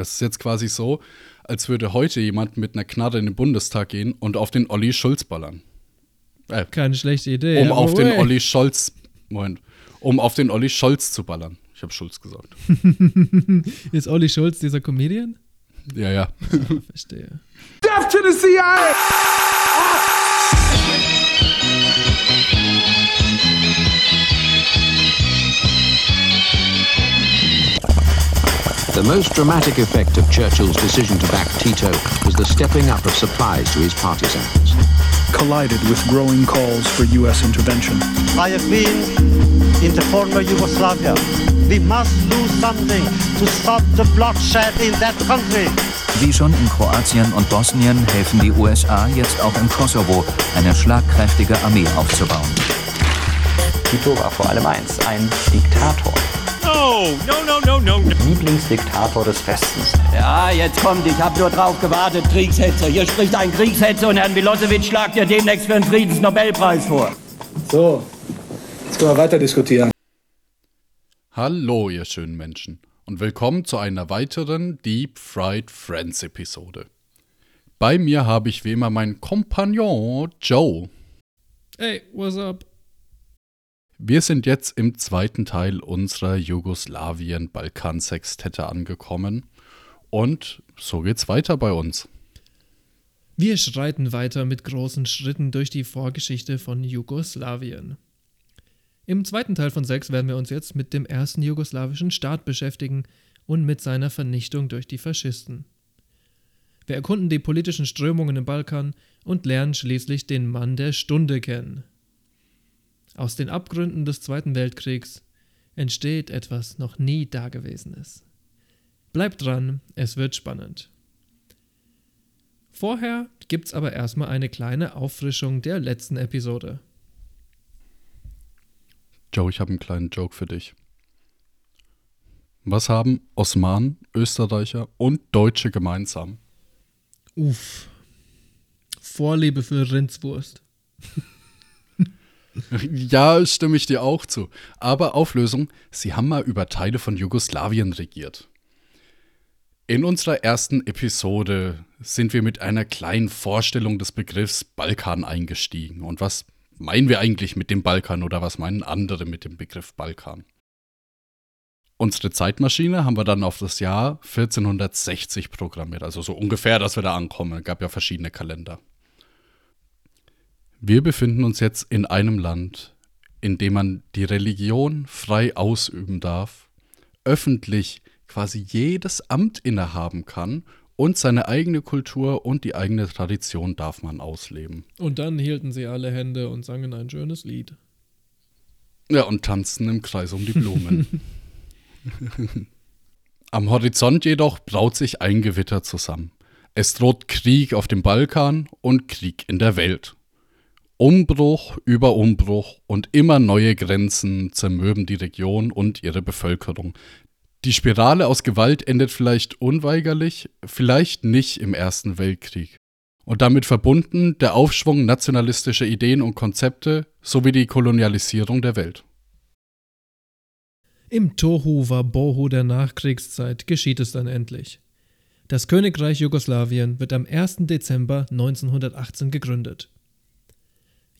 Es ist jetzt quasi so, als würde heute jemand mit einer Knarre in den Bundestag gehen und auf den Olli Schulz ballern. Äh, Keine schlechte Idee. Um auf den Olli Scholz, Moment, um auf den Olli Scholz zu ballern. Ich habe Schulz gesagt. ist Olli Schulz dieser Comedian? Ja, ja. ja verstehe. Death to the CIA! The most dramatic effect of Churchill's decision to back Tito was the stepping up of supplies to his partisans. Collided with growing calls for U.S. intervention. I have been in the former Yugoslavia. We must do something to stop the bloodshed in that country. Wie schon in Kroatien und Bosnien helfen die USA jetzt auch im Kosovo, eine schlagkräftige Armee aufzubauen. Tito war vor allem eins, ein Diktator. No, no, no, no, no. Lieblingsdiktator des Westens. Ja, jetzt kommt, ich habe nur drauf gewartet, Kriegshetzer. Hier spricht ein Kriegshetzer und Herrn Milosevic schlagt dir demnächst für den Friedensnobelpreis vor. So, jetzt können wir weiter diskutieren. Hallo, ihr schönen Menschen, und willkommen zu einer weiteren Deep Fried Friends Episode. Bei mir habe ich wie immer meinen Kompagnon Joe. Hey, what's up? Wir sind jetzt im zweiten Teil unserer Jugoslawien-Balkan-Sextette angekommen und so geht's weiter bei uns. Wir schreiten weiter mit großen Schritten durch die Vorgeschichte von Jugoslawien. Im zweiten Teil von 6 werden wir uns jetzt mit dem ersten jugoslawischen Staat beschäftigen und mit seiner Vernichtung durch die Faschisten. Wir erkunden die politischen Strömungen im Balkan und lernen schließlich den Mann der Stunde kennen, aus den Abgründen des Zweiten Weltkriegs entsteht etwas noch nie Dagewesenes. Bleibt dran, es wird spannend. Vorher gibt's aber erstmal eine kleine Auffrischung der letzten Episode. Joe, ich habe einen kleinen Joke für dich. Was haben Osmanen, Österreicher und Deutsche gemeinsam? Uff. Vorliebe für Rindswurst. Ja, stimme ich dir auch zu. Aber Auflösung, sie haben mal über Teile von Jugoslawien regiert. In unserer ersten Episode sind wir mit einer kleinen Vorstellung des Begriffs Balkan eingestiegen. Und was meinen wir eigentlich mit dem Balkan oder was meinen andere mit dem Begriff Balkan? Unsere Zeitmaschine haben wir dann auf das Jahr 1460 programmiert, also so ungefähr, dass wir da ankommen. Es gab ja verschiedene Kalender. Wir befinden uns jetzt in einem Land, in dem man die Religion frei ausüben darf, öffentlich quasi jedes Amt innehaben kann und seine eigene Kultur und die eigene Tradition darf man ausleben. Und dann hielten sie alle Hände und sangen ein schönes Lied. Ja, und tanzten im Kreis um die Blumen. Am Horizont jedoch braut sich ein Gewitter zusammen. Es droht Krieg auf dem Balkan und Krieg in der Welt. Umbruch über Umbruch und immer neue Grenzen zermürben die Region und ihre Bevölkerung. Die Spirale aus Gewalt endet vielleicht unweigerlich, vielleicht nicht im Ersten Weltkrieg. Und damit verbunden der Aufschwung nationalistischer Ideen und Konzepte sowie die Kolonialisierung der Welt. Im Tohu Wabohu der Nachkriegszeit geschieht es dann endlich. Das Königreich Jugoslawien wird am 1. Dezember 1918 gegründet.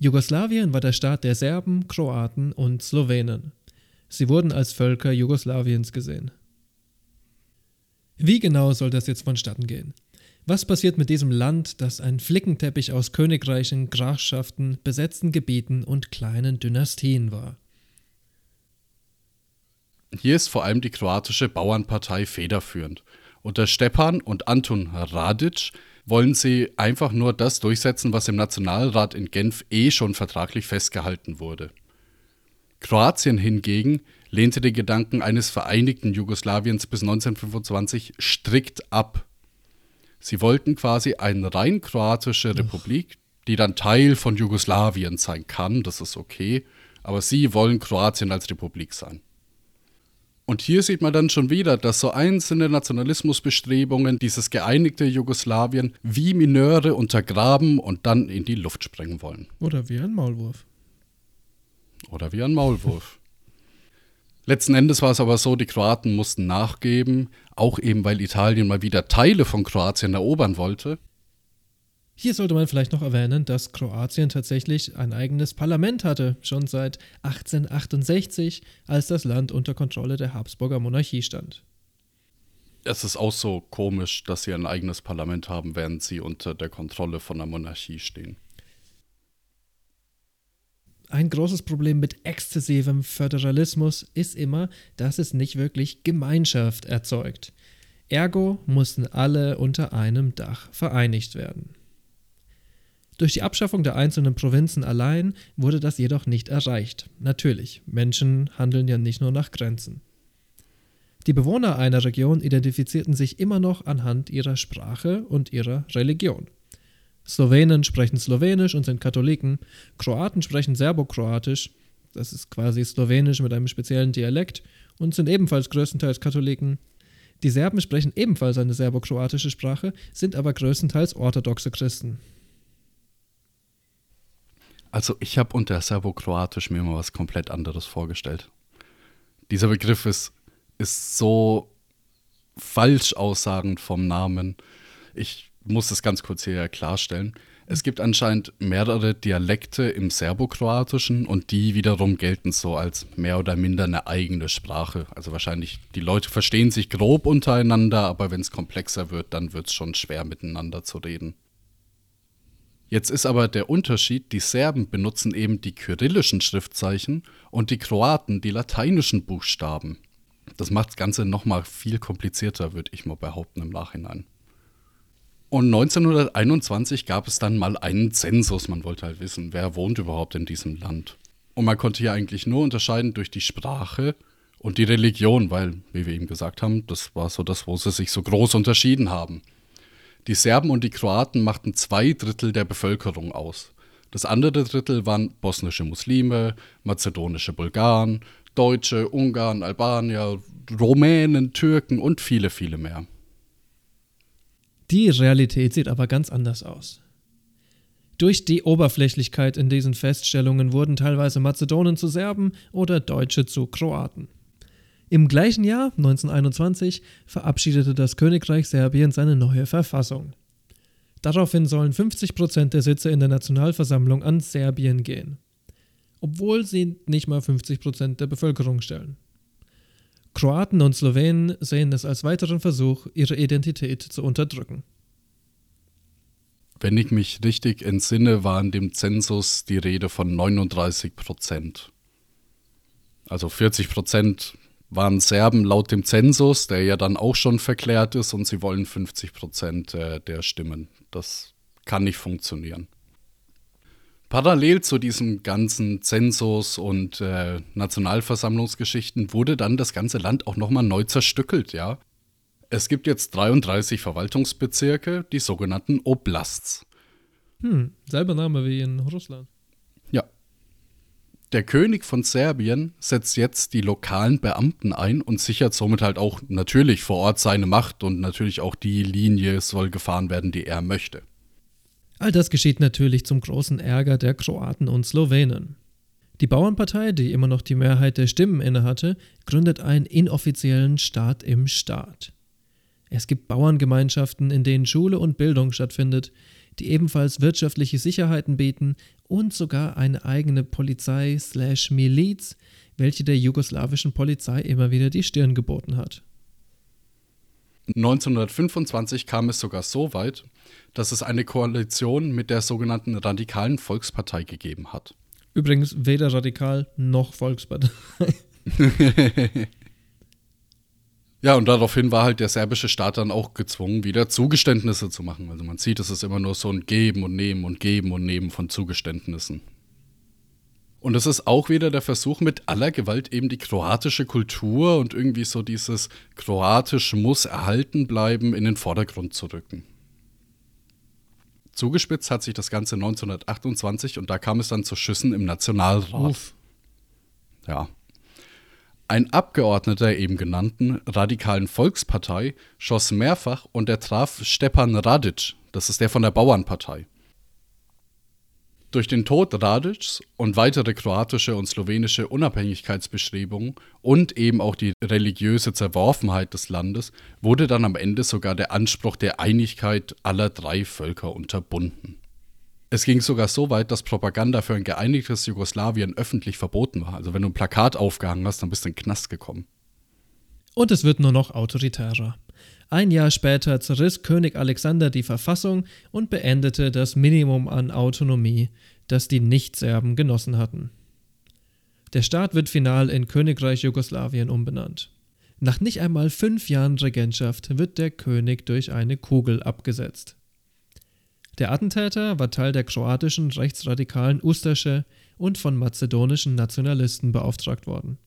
Jugoslawien war der Staat der Serben, Kroaten und Slowenen. Sie wurden als Völker Jugoslawiens gesehen. Wie genau soll das jetzt vonstatten gehen? Was passiert mit diesem Land, das ein Flickenteppich aus Königreichen, Grafschaften, besetzten Gebieten und kleinen Dynastien war? Hier ist vor allem die kroatische Bauernpartei federführend. Unter Stepan und Anton Radic wollen sie einfach nur das durchsetzen, was im Nationalrat in Genf eh schon vertraglich festgehalten wurde. Kroatien hingegen lehnte den Gedanken eines vereinigten Jugoslawiens bis 1925 strikt ab. Sie wollten quasi eine rein kroatische Republik, die dann Teil von Jugoslawien sein kann, das ist okay, aber sie wollen Kroatien als Republik sein. Und hier sieht man dann schon wieder, dass so einzelne Nationalismusbestrebungen dieses geeinigte Jugoslawien wie Mineure untergraben und dann in die Luft sprengen wollen. Oder wie ein Maulwurf. Oder wie ein Maulwurf. Letzten Endes war es aber so, die Kroaten mussten nachgeben, auch eben weil Italien mal wieder Teile von Kroatien erobern wollte. Hier sollte man vielleicht noch erwähnen, dass Kroatien tatsächlich ein eigenes Parlament hatte, schon seit 1868, als das Land unter Kontrolle der Habsburger Monarchie stand. Es ist auch so komisch, dass sie ein eigenes Parlament haben, während sie unter der Kontrolle von der Monarchie stehen. Ein großes Problem mit exzessivem Föderalismus ist immer, dass es nicht wirklich Gemeinschaft erzeugt. Ergo mussten alle unter einem Dach vereinigt werden. Durch die Abschaffung der einzelnen Provinzen allein wurde das jedoch nicht erreicht. Natürlich, Menschen handeln ja nicht nur nach Grenzen. Die Bewohner einer Region identifizierten sich immer noch anhand ihrer Sprache und ihrer Religion. Slowenen sprechen Slowenisch und sind Katholiken, Kroaten sprechen Serbokroatisch, das ist quasi Slowenisch mit einem speziellen Dialekt und sind ebenfalls größtenteils Katholiken. Die Serben sprechen ebenfalls eine serbokroatische Sprache, sind aber größtenteils orthodoxe Christen. Also ich habe unter Serbokroatisch mir immer was komplett anderes vorgestellt. Dieser Begriff ist, ist so falsch aussagend vom Namen. Ich muss das ganz kurz hier klarstellen. Es gibt anscheinend mehrere Dialekte im Serbokroatischen und die wiederum gelten so als mehr oder minder eine eigene Sprache. Also wahrscheinlich, die Leute verstehen sich grob untereinander, aber wenn es komplexer wird, dann wird es schon schwer miteinander zu reden. Jetzt ist aber der Unterschied, die Serben benutzen eben die kyrillischen Schriftzeichen und die Kroaten die lateinischen Buchstaben. Das macht das Ganze nochmal viel komplizierter, würde ich mal behaupten im Nachhinein. Und 1921 gab es dann mal einen Zensus. Man wollte halt wissen, wer wohnt überhaupt in diesem Land. Und man konnte hier eigentlich nur unterscheiden durch die Sprache und die Religion, weil, wie wir eben gesagt haben, das war so das, wo sie sich so groß unterschieden haben. Die Serben und die Kroaten machten zwei Drittel der Bevölkerung aus. Das andere Drittel waren bosnische Muslime, mazedonische Bulgaren, Deutsche, Ungarn, Albanier, Rumänen, Türken und viele, viele mehr. Die Realität sieht aber ganz anders aus. Durch die Oberflächlichkeit in diesen Feststellungen wurden teilweise Mazedonen zu Serben oder Deutsche zu Kroaten. Im gleichen Jahr, 1921, verabschiedete das Königreich Serbien seine neue Verfassung. Daraufhin sollen 50 Prozent der Sitze in der Nationalversammlung an Serbien gehen, obwohl sie nicht mal 50 Prozent der Bevölkerung stellen. Kroaten und Slowenen sehen es als weiteren Versuch, ihre Identität zu unterdrücken. Wenn ich mich richtig entsinne, war in dem Zensus die Rede von 39 Prozent. Also 40 Prozent waren Serben laut dem Zensus, der ja dann auch schon verklärt ist, und sie wollen 50 Prozent äh, der Stimmen. Das kann nicht funktionieren. Parallel zu diesem ganzen Zensus und äh, Nationalversammlungsgeschichten wurde dann das ganze Land auch nochmal neu zerstückelt, ja. Es gibt jetzt 33 Verwaltungsbezirke, die sogenannten Oblasts. Hm, selber Name wie in Russland. Der König von Serbien setzt jetzt die lokalen Beamten ein und sichert somit halt auch natürlich vor Ort seine Macht und natürlich auch die Linie soll gefahren werden, die er möchte. All das geschieht natürlich zum großen Ärger der Kroaten und Slowenen. Die Bauernpartei, die immer noch die Mehrheit der Stimmen innehatte, gründet einen inoffiziellen Staat im Staat. Es gibt Bauerngemeinschaften, in denen Schule und Bildung stattfindet, die ebenfalls wirtschaftliche Sicherheiten bieten und sogar eine eigene Polizei slash Miliz, welche der jugoslawischen Polizei immer wieder die Stirn geboten hat. 1925 kam es sogar so weit, dass es eine Koalition mit der sogenannten Radikalen Volkspartei gegeben hat. Übrigens weder radikal noch Volkspartei. Ja, und daraufhin war halt der serbische Staat dann auch gezwungen, wieder Zugeständnisse zu machen. Also man sieht, es ist immer nur so ein Geben und Nehmen und Geben und Nehmen von Zugeständnissen. Und es ist auch wieder der Versuch, mit aller Gewalt eben die kroatische Kultur und irgendwie so dieses Kroatisch muss erhalten bleiben in den Vordergrund zu rücken. Zugespitzt hat sich das Ganze 1928 und da kam es dann zu Schüssen im Nationalrat. Uff. Ja, ein Abgeordneter der eben genannten Radikalen Volkspartei schoss mehrfach und er traf Stepan Radic, das ist der von der Bauernpartei. Durch den Tod Radics und weitere kroatische und slowenische Unabhängigkeitsbestrebungen und eben auch die religiöse Zerworfenheit des Landes wurde dann am Ende sogar der Anspruch der Einigkeit aller drei Völker unterbunden. Es ging sogar so weit, dass Propaganda für ein geeinigtes Jugoslawien öffentlich verboten war. Also wenn du ein Plakat aufgehangen hast, dann bist du in den Knast gekommen. Und es wird nur noch autoritärer. Ein Jahr später zerriss König Alexander die Verfassung und beendete das Minimum an Autonomie, das die Nichtserben genossen hatten. Der Staat wird final in Königreich Jugoslawien umbenannt. Nach nicht einmal fünf Jahren Regentschaft wird der König durch eine Kugel abgesetzt. Der Attentäter war Teil der kroatischen rechtsradikalen Ustasche und von mazedonischen Nationalisten beauftragt worden.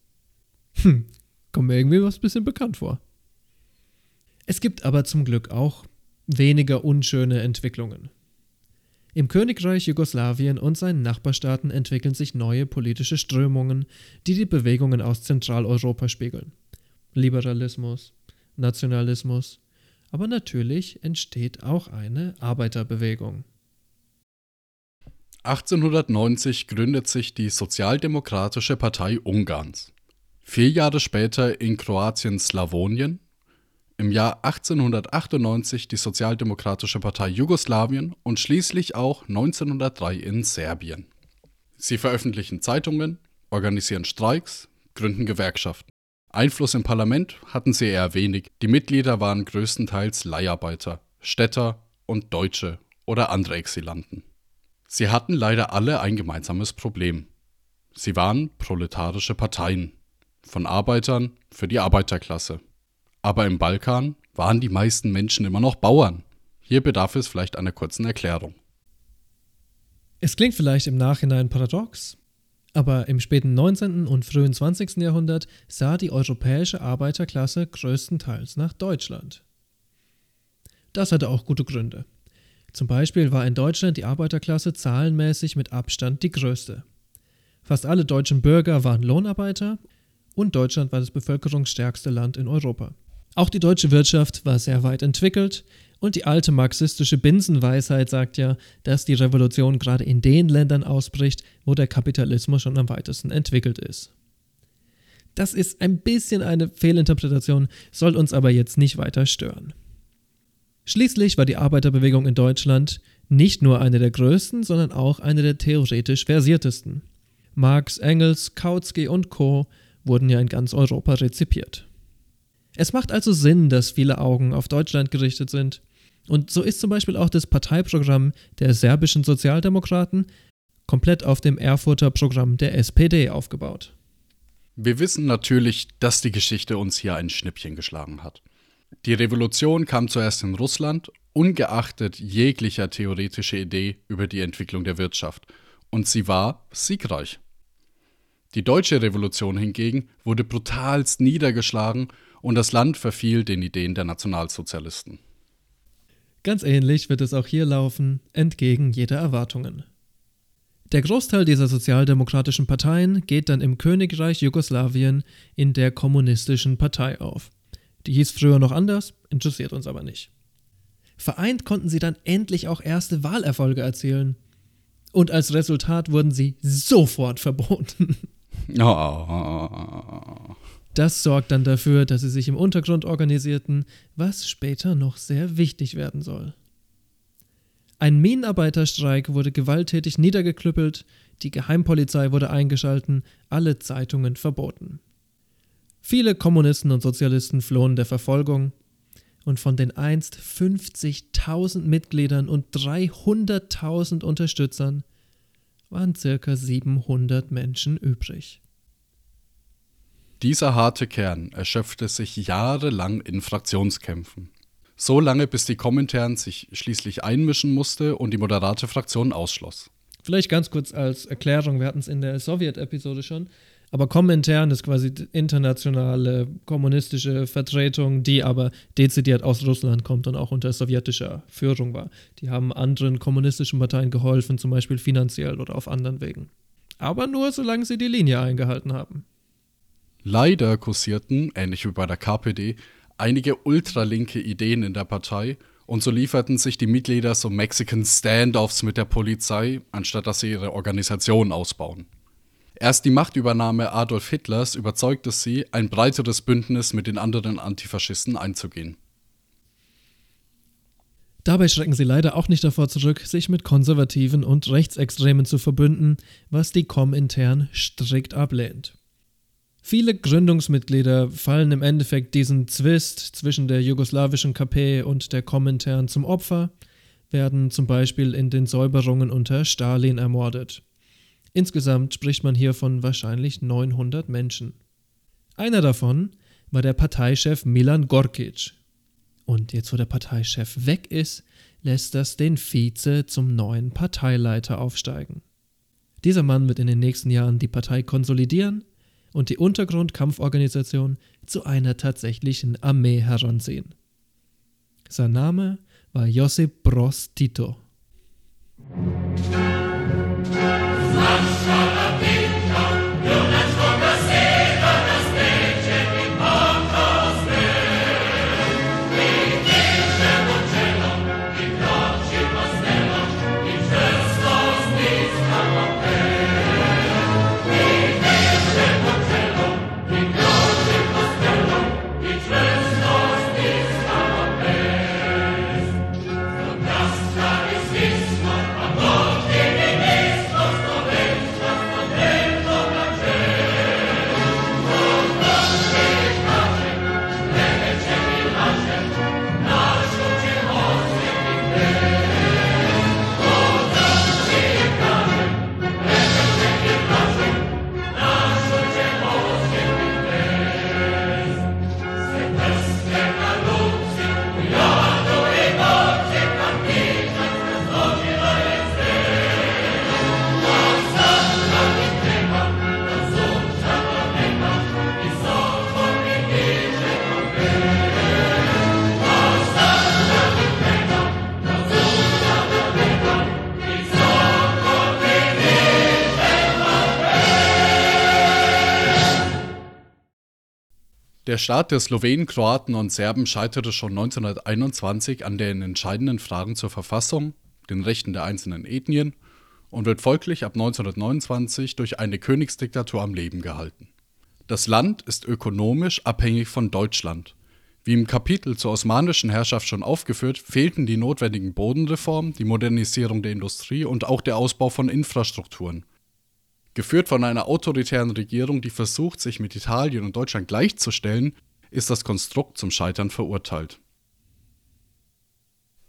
Hm, kommt mir irgendwie was bisschen bekannt vor. Es gibt aber zum Glück auch weniger unschöne Entwicklungen. Im Königreich Jugoslawien und seinen Nachbarstaaten entwickeln sich neue politische Strömungen, die die Bewegungen aus Zentraleuropa spiegeln. Liberalismus, Nationalismus, aber natürlich entsteht auch eine Arbeiterbewegung. 1890 gründet sich die Sozialdemokratische Partei Ungarns. Vier Jahre später in Kroatien Slawonien im Jahr 1898 die Sozialdemokratische Partei Jugoslawien und schließlich auch 1903 in Serbien. Sie veröffentlichen Zeitungen, organisieren Streiks, gründen Gewerkschaften. Einfluss im Parlament hatten sie eher wenig, die Mitglieder waren größtenteils Leiharbeiter, Städter und Deutsche oder andere Exilanten. Sie hatten leider alle ein gemeinsames Problem. Sie waren proletarische Parteien, von Arbeitern für die Arbeiterklasse. Aber im Balkan waren die meisten Menschen immer noch Bauern. Hier bedarf es vielleicht einer kurzen Erklärung. Es klingt vielleicht im Nachhinein paradox, aber im späten 19. und frühen 20. Jahrhundert sah die europäische Arbeiterklasse größtenteils nach Deutschland. Das hatte auch gute Gründe. Zum Beispiel war in Deutschland die Arbeiterklasse zahlenmäßig mit Abstand die größte. Fast alle deutschen Bürger waren Lohnarbeiter und Deutschland war das bevölkerungsstärkste Land in Europa. Auch die deutsche Wirtschaft war sehr weit entwickelt und die alte marxistische Binsenweisheit sagt ja, dass die Revolution gerade in den Ländern ausbricht, wo der Kapitalismus schon am weitesten entwickelt ist. Das ist ein bisschen eine Fehlinterpretation, soll uns aber jetzt nicht weiter stören. Schließlich war die Arbeiterbewegung in Deutschland nicht nur eine der größten, sondern auch eine der theoretisch versiertesten. Marx, Engels, Kautsky und Co. wurden ja in ganz Europa rezipiert. Es macht also Sinn, dass viele Augen auf Deutschland gerichtet sind. Und so ist zum Beispiel auch das Parteiprogramm der serbischen Sozialdemokraten komplett auf dem Erfurter Programm der SPD aufgebaut. Wir wissen natürlich, dass die Geschichte uns hier ein Schnippchen geschlagen hat. Die Revolution kam zuerst in Russland, ungeachtet jeglicher theoretischer Idee über die Entwicklung der Wirtschaft. Und sie war siegreich. Die deutsche Revolution hingegen wurde brutalst niedergeschlagen und das Land verfiel den Ideen der Nationalsozialisten. Ganz ähnlich wird es auch hier laufen, entgegen jeder Erwartungen. Der Großteil dieser sozialdemokratischen Parteien geht dann im Königreich Jugoslawien in der Kommunistischen Partei auf. Die hieß früher noch anders, interessiert uns aber nicht. Vereint konnten sie dann endlich auch erste Wahlerfolge erzielen. Und als Resultat wurden sie sofort verboten. Oh. Das sorgt dann dafür, dass sie sich im Untergrund organisierten, was später noch sehr wichtig werden soll. Ein Minenarbeiterstreik wurde gewalttätig niedergeklüppelt, die Geheimpolizei wurde eingeschalten, alle Zeitungen verboten. Viele Kommunisten und Sozialisten flohen der Verfolgung und von den einst 50.000 Mitgliedern und 300.000 Unterstützern waren circa 700 Menschen übrig. Dieser harte Kern erschöpfte sich jahrelang in Fraktionskämpfen. So lange, bis die Komintern sich schließlich einmischen musste und die moderate Fraktion ausschloss. Vielleicht ganz kurz als Erklärung, wir hatten es in der Sowjet-Episode schon, aber Komintern ist quasi internationale kommunistische Vertretung, die aber dezidiert aus Russland kommt und auch unter sowjetischer Führung war. Die haben anderen kommunistischen Parteien geholfen, zum Beispiel finanziell oder auf anderen Wegen. Aber nur solange sie die Linie eingehalten haben. Leider kursierten, ähnlich wie bei der KPD, einige ultralinke Ideen in der Partei Und so lieferten sich die Mitglieder so Mexican Standoffs mit der Polizei, anstatt dass sie ihre Organisation ausbauen. Erst die Machtübernahme Adolf Hitlers überzeugte sie, ein breiteres Bündnis mit den anderen Antifaschisten einzugehen. Dabei schrecken sie leider auch nicht davor zurück, sich mit Konservativen und Rechtsextremen zu verbünden, was die Komintern strikt ablehnt. Viele Gründungsmitglieder fallen im Endeffekt diesen Zwist zwischen der jugoslawischen KP und der Komintern zum Opfer, werden zum Beispiel in den Säuberungen unter Stalin ermordet. Insgesamt spricht man hier von wahrscheinlich 900 Menschen. Einer davon war der Parteichef Milan Gorkic. Und jetzt, wo der Parteichef weg ist, lässt das den Vize zum neuen Parteileiter aufsteigen. Dieser Mann wird in den nächsten Jahren die Partei konsolidieren und die Untergrundkampforganisation zu einer tatsächlichen Armee heranziehen. Sein Name war Josip Broz Tito. Der Staat der Slowenen, Kroaten und Serben scheiterte schon 1921 an den entscheidenden Fragen zur Verfassung, den Rechten der einzelnen Ethnien und wird folglich ab 1929 durch eine Königsdiktatur am Leben gehalten. Das Land ist ökonomisch abhängig von Deutschland. Wie im Kapitel zur osmanischen Herrschaft schon aufgeführt, fehlten die notwendigen Bodenreformen, die Modernisierung der Industrie und auch der Ausbau von Infrastrukturen. Geführt von einer autoritären Regierung, die versucht, sich mit Italien und Deutschland gleichzustellen, ist das Konstrukt zum Scheitern verurteilt.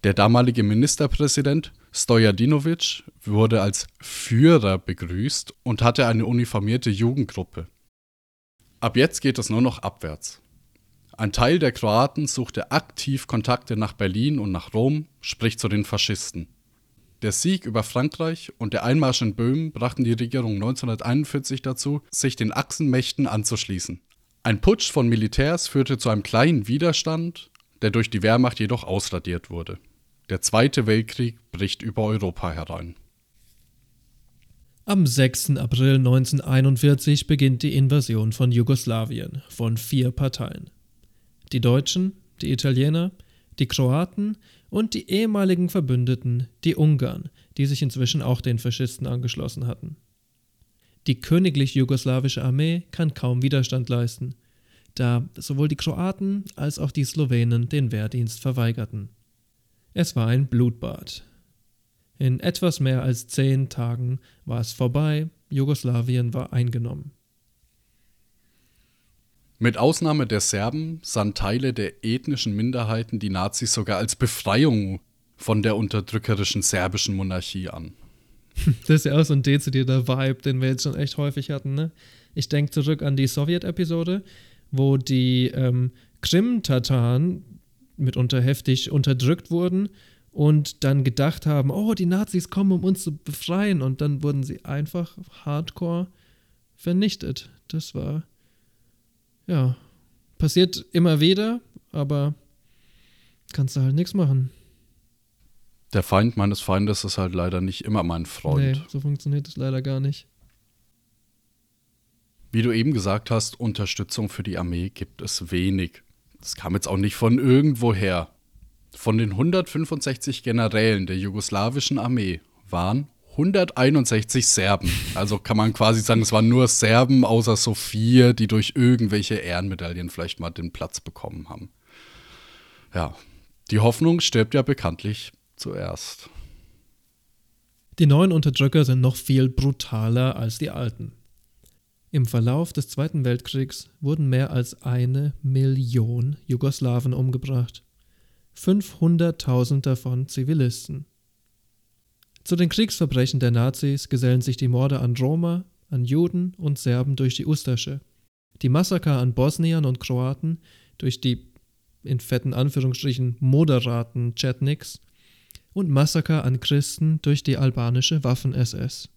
Der damalige Ministerpräsident Stojadinovic wurde als Führer begrüßt und hatte eine uniformierte Jugendgruppe. Ab jetzt geht es nur noch abwärts. Ein Teil der Kroaten suchte aktiv Kontakte nach Berlin und nach Rom, sprich zu den Faschisten. Der Sieg über Frankreich und der Einmarsch in Böhmen brachten die Regierung 1941 dazu, sich den Achsenmächten anzuschließen. Ein Putsch von Militärs führte zu einem kleinen Widerstand, der durch die Wehrmacht jedoch ausradiert wurde. Der Zweite Weltkrieg bricht über Europa herein. Am 6. April 1941 beginnt die Invasion von Jugoslawien von vier Parteien. Die Deutschen, die Italiener, die Kroaten und die ehemaligen Verbündeten, die Ungarn, die sich inzwischen auch den Faschisten angeschlossen hatten. Die königlich jugoslawische Armee kann kaum Widerstand leisten, da sowohl die Kroaten als auch die Slowenen den Wehrdienst verweigerten. Es war ein Blutbad. In etwas mehr als zehn Tagen war es vorbei, Jugoslawien war eingenommen. Mit Ausnahme der Serben sahen Teile der ethnischen Minderheiten die Nazis sogar als Befreiung von der unterdrückerischen serbischen Monarchie an. Das ist ja auch so ein dezidierter Vibe, den wir jetzt schon echt häufig hatten. Ne? Ich denke zurück an die Sowjet-Episode, wo die ähm, Krim-Tataren mitunter heftig unterdrückt wurden und dann gedacht haben, oh, die Nazis kommen, um uns zu befreien. Und dann wurden sie einfach hardcore vernichtet. Das war ja, passiert immer wieder, aber kannst du halt nichts machen. Der Feind meines Feindes ist halt leider nicht immer mein Freund. Nee, so funktioniert es leider gar nicht. Wie du eben gesagt hast, Unterstützung für die Armee gibt es wenig. Das kam jetzt auch nicht von irgendwoher. Von den 165 Generälen der jugoslawischen Armee waren 161 Serben. Also kann man quasi sagen, es waren nur Serben außer Sophia, die durch irgendwelche Ehrenmedaillen vielleicht mal den Platz bekommen haben. Ja, die Hoffnung stirbt ja bekanntlich zuerst. Die neuen Unterdrücker sind noch viel brutaler als die alten. Im Verlauf des Zweiten Weltkriegs wurden mehr als eine Million Jugoslawen umgebracht. 500.000 davon Zivilisten. Zu den Kriegsverbrechen der Nazis gesellen sich die Morde an Roma, an Juden und Serben durch die Ustasche, die Massaker an Bosniern und Kroaten durch die in fetten Anführungsstrichen moderaten Chetniks und Massaker an Christen durch die albanische Waffen-SS.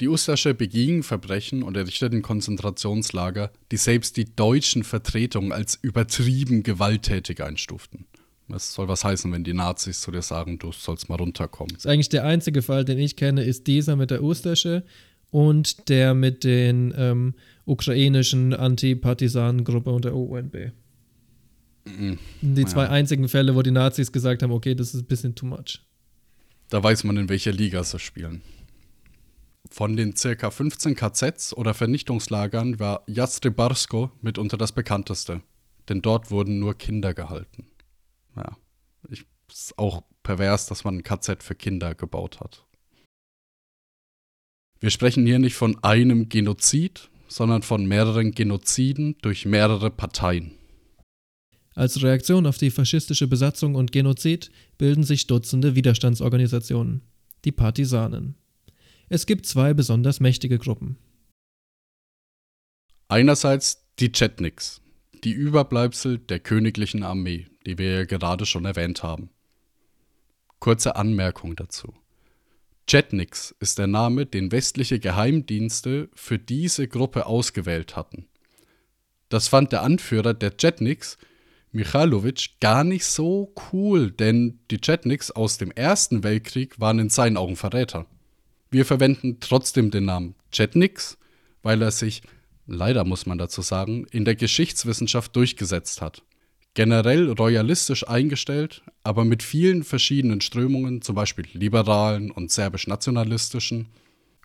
Die Ustasche begingen Verbrechen und errichteten Konzentrationslager, die selbst die deutschen Vertretungen als übertrieben gewalttätig einstuften. Das soll was heißen, wenn die Nazis zu dir sagen, du sollst mal runterkommen. Das ist eigentlich der einzige Fall, den ich kenne, ist dieser mit der Ustasche und der mit den ähm, ukrainischen Antipartisanengruppe und der UNB. Mhm. Die zwei ja. einzigen Fälle, wo die Nazis gesagt haben, okay, das ist ein bisschen too much. Da weiß man, in welcher Liga sie spielen. Von den circa 15 KZs oder Vernichtungslagern war Jastrebarsko mitunter das bekannteste, denn dort wurden nur Kinder gehalten. Ja, ich, ist auch pervers, dass man ein KZ für Kinder gebaut hat. Wir sprechen hier nicht von einem Genozid, sondern von mehreren Genoziden durch mehrere Parteien. Als Reaktion auf die faschistische Besatzung und Genozid bilden sich Dutzende Widerstandsorganisationen, die Partisanen. Es gibt zwei besonders mächtige Gruppen. Einerseits die Chetniks, die Überbleibsel der königlichen Armee, die wir gerade schon erwähnt haben. Kurze Anmerkung dazu. Chetniks ist der Name, den westliche Geheimdienste für diese Gruppe ausgewählt hatten. Das fand der Anführer der Chetniks Michailovic gar nicht so cool, denn die Chetniks aus dem Ersten Weltkrieg waren in seinen Augen Verräter. Wir verwenden trotzdem den Namen Chetniks, weil er sich, leider muss man dazu sagen, in der Geschichtswissenschaft durchgesetzt hat. Generell royalistisch eingestellt, aber mit vielen verschiedenen Strömungen, zum Beispiel liberalen und serbisch-nationalistischen.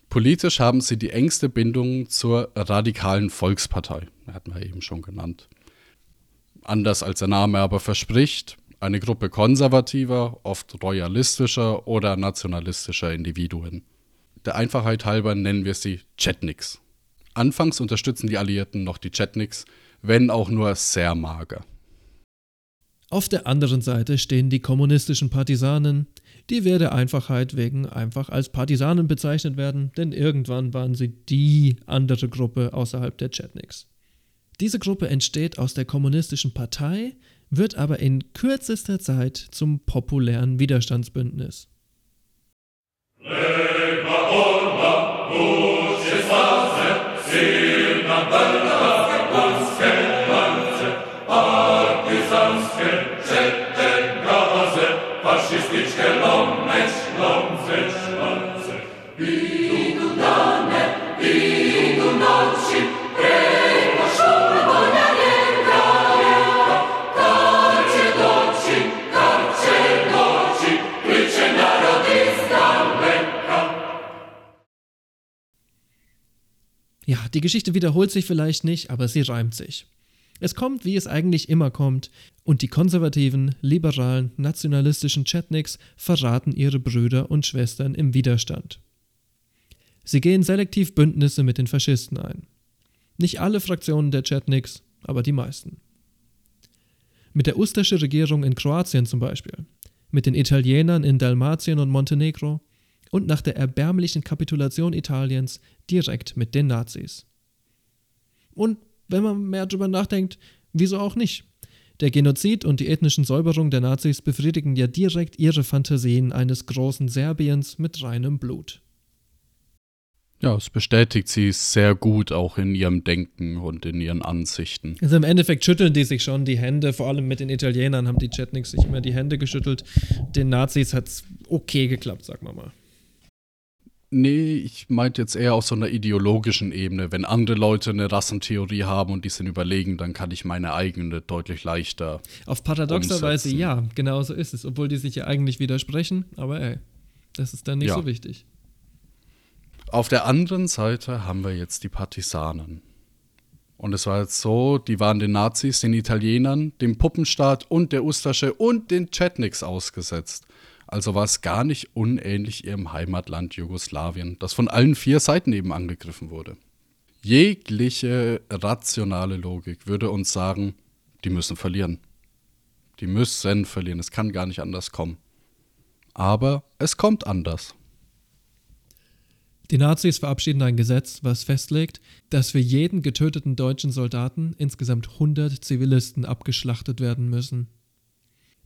Politisch haben sie die engste Bindung zur radikalen Volkspartei, hatten wir eben schon genannt anders als der Name aber verspricht, eine Gruppe konservativer, oft royalistischer oder nationalistischer Individuen. Der Einfachheit halber nennen wir sie Chetniks. Anfangs unterstützen die Alliierten noch die Chetniks, wenn auch nur sehr mager. Auf der anderen Seite stehen die kommunistischen Partisanen, die wir der Einfachheit wegen einfach als Partisanen bezeichnet werden, denn irgendwann waren sie die andere Gruppe außerhalb der Chetniks. Diese Gruppe entsteht aus der Kommunistischen Partei, wird aber in kürzester Zeit zum populären Widerstandsbündnis. Ja, die Geschichte wiederholt sich vielleicht nicht, aber sie reimt sich. Es kommt, wie es eigentlich immer kommt, und die konservativen, liberalen, nationalistischen Chetniks verraten ihre Brüder und Schwestern im Widerstand. Sie gehen selektiv Bündnisse mit den Faschisten ein. Nicht alle Fraktionen der Chetniks, aber die meisten. Mit der Ustasche Regierung in Kroatien zum Beispiel, mit den Italienern in Dalmatien und Montenegro, und nach der erbärmlichen Kapitulation Italiens direkt mit den Nazis. Und wenn man mehr darüber nachdenkt, wieso auch nicht? Der Genozid und die ethnischen Säuberungen der Nazis befriedigen ja direkt ihre Fantasien eines großen Serbiens mit reinem Blut. Ja, es bestätigt sie sehr gut auch in ihrem Denken und in ihren Ansichten. Also im Endeffekt schütteln die sich schon die Hände, vor allem mit den Italienern haben die Chetniks sich immer die Hände geschüttelt. Den Nazis hat es okay geklappt, sagen wir mal. Nee, ich meinte jetzt eher auf so einer ideologischen Ebene. Wenn andere Leute eine Rassentheorie haben und die sind überlegen, dann kann ich meine eigene deutlich leichter. Auf paradoxer Weise ja, genau so ist es. Obwohl die sich ja eigentlich widersprechen, aber ey, das ist dann nicht ja. so wichtig. Auf der anderen Seite haben wir jetzt die Partisanen. Und es war jetzt so, die waren den Nazis, den Italienern, dem Puppenstaat und der Ustasche und den Chetniks ausgesetzt. Also war es gar nicht unähnlich ihrem Heimatland Jugoslawien, das von allen vier Seiten eben angegriffen wurde. Jegliche rationale Logik würde uns sagen, die müssen verlieren. Die müssen verlieren, es kann gar nicht anders kommen. Aber es kommt anders. Die Nazis verabschieden ein Gesetz, was festlegt, dass für jeden getöteten deutschen Soldaten insgesamt 100 Zivilisten abgeschlachtet werden müssen.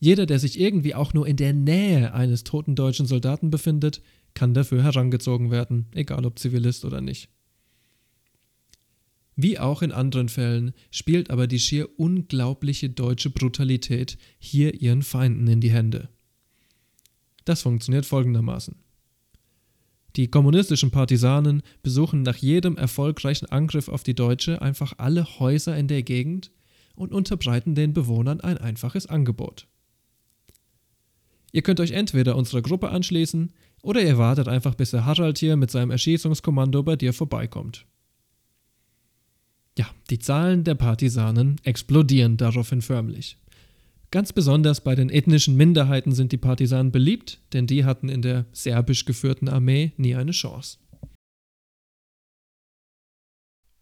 Jeder, der sich irgendwie auch nur in der Nähe eines toten deutschen Soldaten befindet, kann dafür herangezogen werden, egal ob Zivilist oder nicht. Wie auch in anderen Fällen spielt aber die schier unglaubliche deutsche Brutalität hier ihren Feinden in die Hände. Das funktioniert folgendermaßen. Die kommunistischen Partisanen besuchen nach jedem erfolgreichen Angriff auf die Deutsche einfach alle Häuser in der Gegend und unterbreiten den Bewohnern ein einfaches Angebot. Ihr könnt euch entweder unserer Gruppe anschließen oder ihr wartet einfach, bis der Harald hier mit seinem Erschießungskommando bei dir vorbeikommt. Ja, die Zahlen der Partisanen explodieren daraufhin förmlich. Ganz besonders bei den ethnischen Minderheiten sind die Partisanen beliebt, denn die hatten in der serbisch geführten Armee nie eine Chance.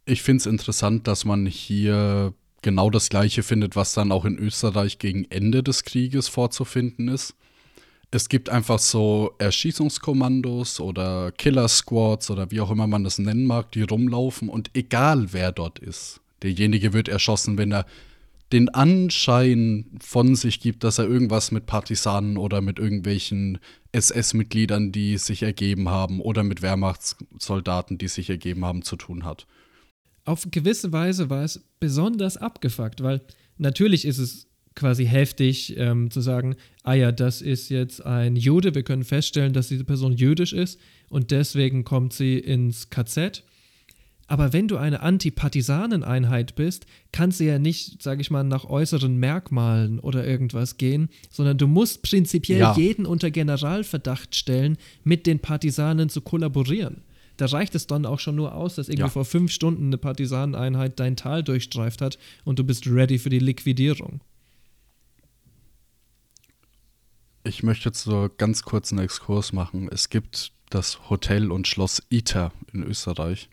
Ich finde es interessant, dass man hier genau das gleiche findet, was dann auch in Österreich gegen Ende des Krieges vorzufinden ist. Es gibt einfach so Erschießungskommandos oder Killer Squads oder wie auch immer man das nennen mag, die rumlaufen und egal wer dort ist, derjenige wird erschossen, wenn er den Anschein von sich gibt, dass er irgendwas mit Partisanen oder mit irgendwelchen SS-Mitgliedern, die sich ergeben haben, oder mit Wehrmachtssoldaten, die sich ergeben haben, zu tun hat. Auf gewisse Weise war es besonders abgefuckt, weil natürlich ist es quasi heftig ähm, zu sagen, ah ja, das ist jetzt ein Jude, wir können feststellen, dass diese Person jüdisch ist und deswegen kommt sie ins KZ. Aber wenn du eine Antipartisaneneinheit bist, kannst du ja nicht, sage ich mal, nach äußeren Merkmalen oder irgendwas gehen, sondern du musst prinzipiell ja. jeden unter Generalverdacht stellen, mit den Partisanen zu kollaborieren. Da reicht es dann auch schon nur aus, dass irgendwie ja. vor fünf Stunden eine Partisaneneinheit dein Tal durchstreift hat und du bist ready für die Liquidierung. Ich möchte jetzt so ganz kurz einen Exkurs machen. Es gibt das Hotel und Schloss Iter in Österreich.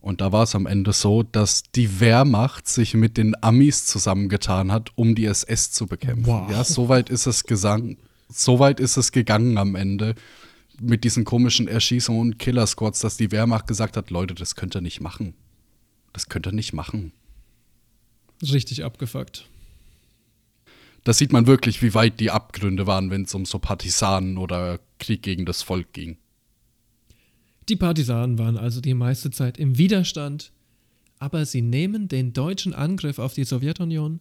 Und da war es am Ende so, dass die Wehrmacht sich mit den Amis zusammengetan hat, um die SS zu bekämpfen. Wow. Ja, so weit ist es gesang, so weit ist es gegangen am Ende mit diesen komischen Erschießungen und Killer-Squads, dass die Wehrmacht gesagt hat, Leute, das könnt ihr nicht machen. Das könnt ihr nicht machen. Richtig abgefuckt. Da sieht man wirklich, wie weit die Abgründe waren, wenn es um so Partisanen oder Krieg gegen das Volk ging. Die Partisanen waren also die meiste Zeit im Widerstand, aber sie nehmen den deutschen Angriff auf die Sowjetunion,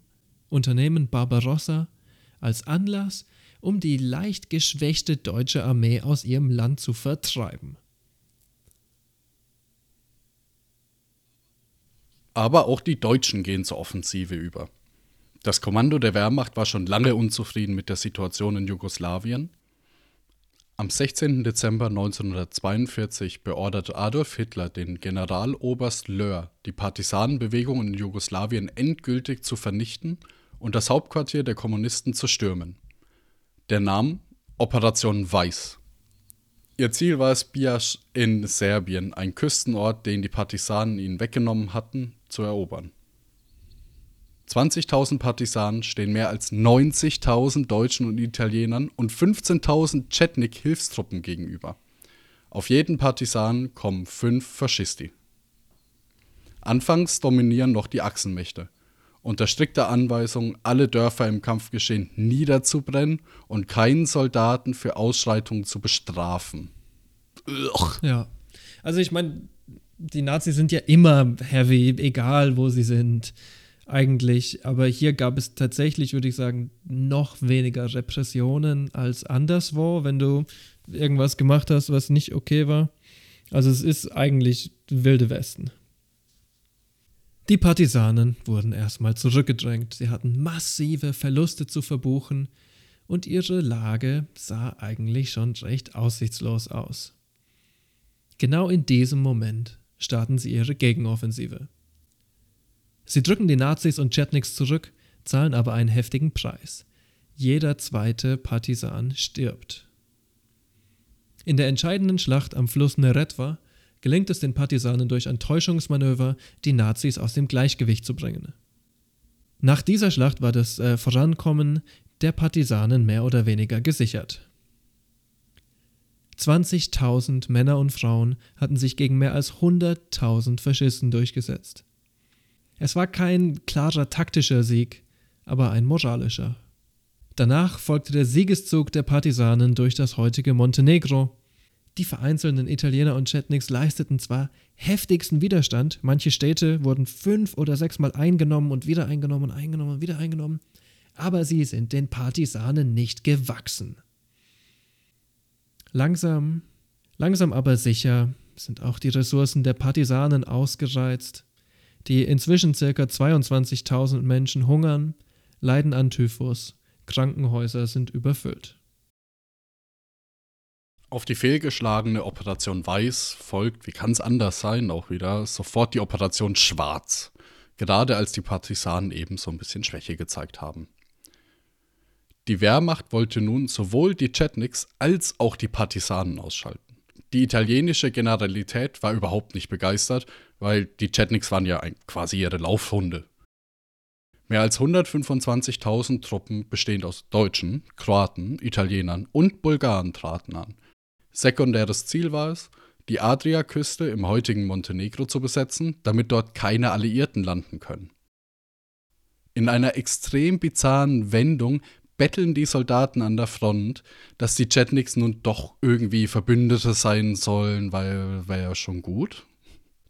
unternehmen Barbarossa, als Anlass, um die leicht geschwächte deutsche Armee aus ihrem Land zu vertreiben. Aber auch die Deutschen gehen zur Offensive über. Das Kommando der Wehrmacht war schon lange unzufrieden mit der Situation in Jugoslawien am 16. Dezember 1942 beorderte Adolf Hitler den Generaloberst Löhr, die Partisanenbewegung in Jugoslawien endgültig zu vernichten und das Hauptquartier der Kommunisten zu stürmen. Der Name Operation Weiß. Ihr Ziel war es, Biasch in Serbien, ein Küstenort, den die Partisanen ihnen weggenommen hatten, zu erobern. 20.000 Partisanen stehen mehr als 90.000 Deutschen und Italienern und 15.000 Chetnik-Hilfstruppen gegenüber. Auf jeden Partisanen kommen fünf Faschisti. Anfangs dominieren noch die Achsenmächte. Unter strikter Anweisung, alle Dörfer im Kampfgeschehen niederzubrennen und keinen Soldaten für Ausschreitungen zu bestrafen. Ugh. Ja. Also ich meine, die Nazis sind ja immer heavy, egal wo sie sind eigentlich. Aber hier gab es tatsächlich, würde ich sagen, noch weniger Repressionen als anderswo, wenn du irgendwas gemacht hast, was nicht okay war. Also es ist eigentlich wilde Westen. Die Partisanen wurden erstmal zurückgedrängt. Sie hatten massive Verluste zu verbuchen und ihre Lage sah eigentlich schon recht aussichtslos aus. Genau in diesem Moment starten sie ihre Gegenoffensive. Sie drücken die Nazis und Chetniks zurück, zahlen aber einen heftigen Preis. Jeder zweite Partisan stirbt. In der entscheidenden Schlacht am Fluss Neretva gelingt es den Partisanen durch ein Täuschungsmanöver, die Nazis aus dem Gleichgewicht zu bringen. Nach dieser Schlacht war das äh, Vorankommen der Partisanen mehr oder weniger gesichert. 20.000 Männer und Frauen hatten sich gegen mehr als 100.000 Faschisten durchgesetzt. Es war kein klarer taktischer Sieg, aber ein moralischer. Danach folgte der Siegeszug der Partisanen durch das heutige Montenegro, die vereinzelten Italiener und Chetniks leisteten zwar heftigsten Widerstand, manche Städte wurden fünf oder sechsmal eingenommen und wieder eingenommen und eingenommen und wieder eingenommen, aber sie sind den Partisanen nicht gewachsen. Langsam, langsam aber sicher sind auch die Ressourcen der Partisanen ausgereizt. Die inzwischen ca. 22.000 Menschen hungern, leiden an Typhus, Krankenhäuser sind überfüllt. Auf die fehlgeschlagene Operation Weiß folgt, wie kann es anders sein, auch wieder sofort die Operation Schwarz, gerade als die Partisanen eben so ein bisschen Schwäche gezeigt haben. Die Wehrmacht wollte nun sowohl die Chetniks als auch die Partisanen ausschalten. Die italienische Generalität war überhaupt nicht begeistert, weil die Chetniks waren ja quasi ihre Laufhunde. Mehr als 125.000 Truppen bestehend aus Deutschen, Kroaten, Italienern und Bulgaren traten an – Sekundäres Ziel war es, die Adriaküste im heutigen Montenegro zu besetzen, damit dort keine Alliierten landen können. In einer extrem bizarren Wendung betteln die Soldaten an der Front, dass die Chetniks nun doch irgendwie Verbündete sein sollen, weil wäre ja schon gut.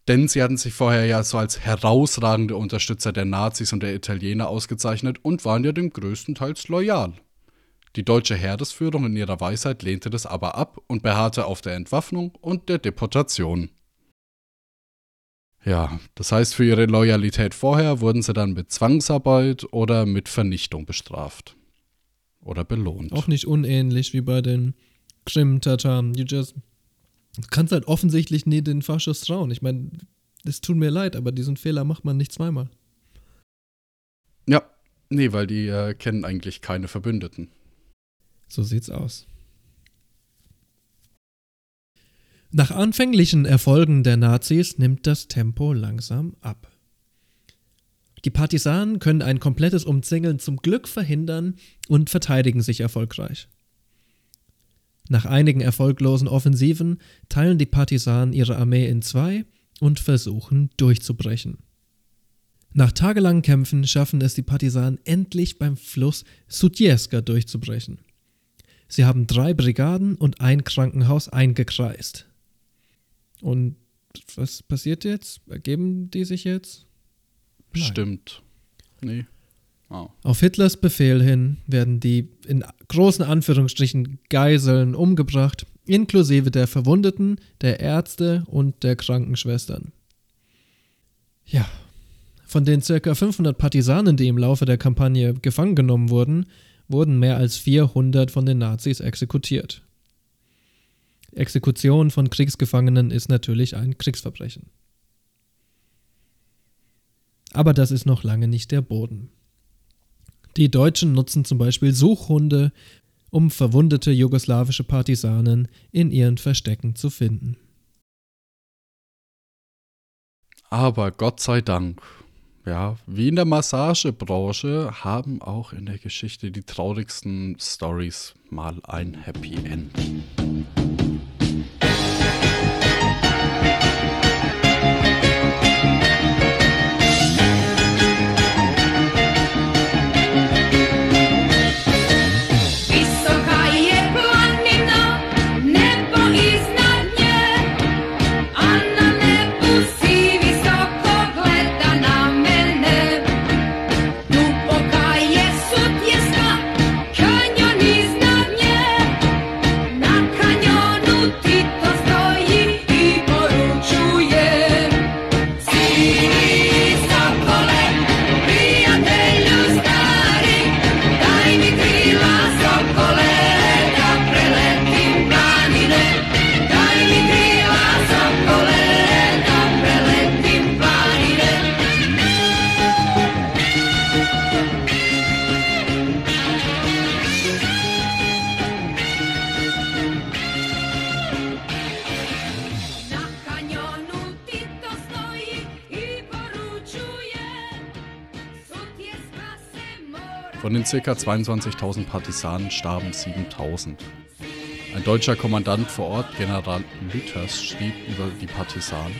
Denn sie hatten sich vorher ja so als herausragende Unterstützer der Nazis und der Italiener ausgezeichnet und waren ja dem größtenteils loyal. Die deutsche Heeresführung in ihrer Weisheit lehnte das aber ab und beharrte auf der Entwaffnung und der Deportation. Ja, das heißt, für ihre Loyalität vorher wurden sie dann mit Zwangsarbeit oder mit Vernichtung bestraft. Oder belohnt. Auch nicht unähnlich wie bei den Krim-Tataren. You just. Du kannst halt offensichtlich nie den Faschos trauen. Ich meine, es tut mir leid, aber diesen Fehler macht man nicht zweimal. Ja, nee, weil die äh, kennen eigentlich keine Verbündeten. So sieht's aus. Nach anfänglichen Erfolgen der Nazis nimmt das Tempo langsam ab. Die Partisanen können ein komplettes Umzingeln zum Glück verhindern und verteidigen sich erfolgreich. Nach einigen erfolglosen Offensiven teilen die Partisanen ihre Armee in zwei und versuchen durchzubrechen. Nach tagelangen Kämpfen schaffen es die Partisanen endlich beim Fluss Sudjeska durchzubrechen. Sie haben drei Brigaden und ein Krankenhaus eingekreist. Und was passiert jetzt? Ergeben die sich jetzt? Bestimmt. Nee. Auf Hitlers Befehl hin werden die in großen Anführungsstrichen Geiseln umgebracht, inklusive der Verwundeten, der Ärzte und der Krankenschwestern. Ja, von den ca. 500 Partisanen, die im Laufe der Kampagne gefangen genommen wurden, wurden mehr als 400 von den Nazis exekutiert. Exekution von Kriegsgefangenen ist natürlich ein Kriegsverbrechen. Aber das ist noch lange nicht der Boden. Die Deutschen nutzen zum Beispiel Suchhunde, um verwundete jugoslawische Partisanen in ihren Verstecken zu finden. Aber Gott sei Dank ja, wie in der Massagebranche haben auch in der Geschichte die traurigsten Stories mal ein Happy End. Von den ca. 22.000 Partisanen starben 7.000. Ein deutscher Kommandant vor Ort, General Lüthers, schrieb über die Partisanen.